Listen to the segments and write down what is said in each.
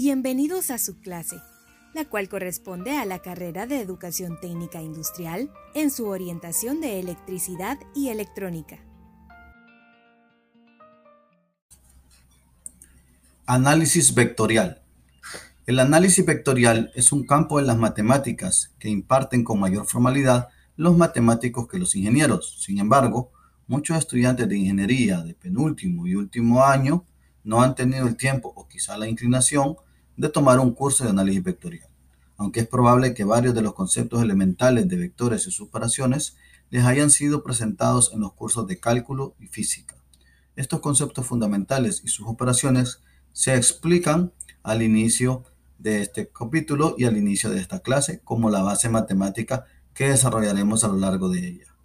Bienvenidos a su clase, la cual corresponde a la carrera de Educación Técnica Industrial en su orientación de electricidad y electrónica. Análisis vectorial. El análisis vectorial es un campo de las matemáticas que imparten con mayor formalidad los matemáticos que los ingenieros. Sin embargo, muchos estudiantes de ingeniería de penúltimo y último año no han tenido el tiempo o quizá la inclinación de tomar un curso de análisis vectorial, aunque es probable que varios de los conceptos elementales de vectores y sus operaciones les hayan sido presentados en los cursos de cálculo y física. Estos conceptos fundamentales y sus operaciones se explican al inicio de este capítulo y al inicio de esta clase como la base matemática que desarrollaremos a lo largo de ella.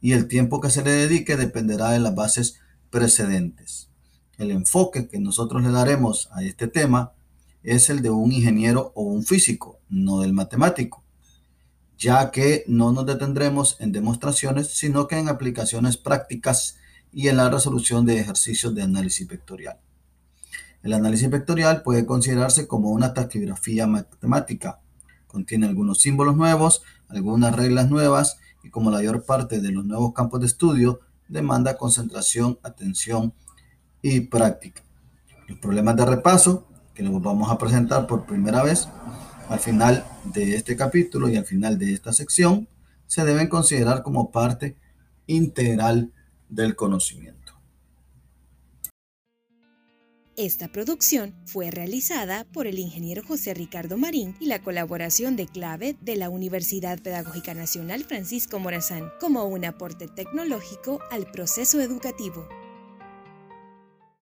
Y el tiempo que se le dedique dependerá de las bases precedentes. El enfoque que nosotros le daremos a este tema es el de un ingeniero o un físico, no del matemático, ya que no nos detendremos en demostraciones, sino que en aplicaciones prácticas y en la resolución de ejercicios de análisis vectorial. El análisis vectorial puede considerarse como una taquigrafía matemática. Contiene algunos símbolos nuevos, algunas reglas nuevas y como la mayor parte de los nuevos campos de estudio, demanda concentración, atención y práctica. Los problemas de repaso, que los vamos a presentar por primera vez al final de este capítulo y al final de esta sección, se deben considerar como parte integral del conocimiento. Esta producción fue realizada por el ingeniero José Ricardo Marín y la colaboración de clave de la Universidad Pedagógica Nacional Francisco Morazán como un aporte tecnológico al proceso educativo.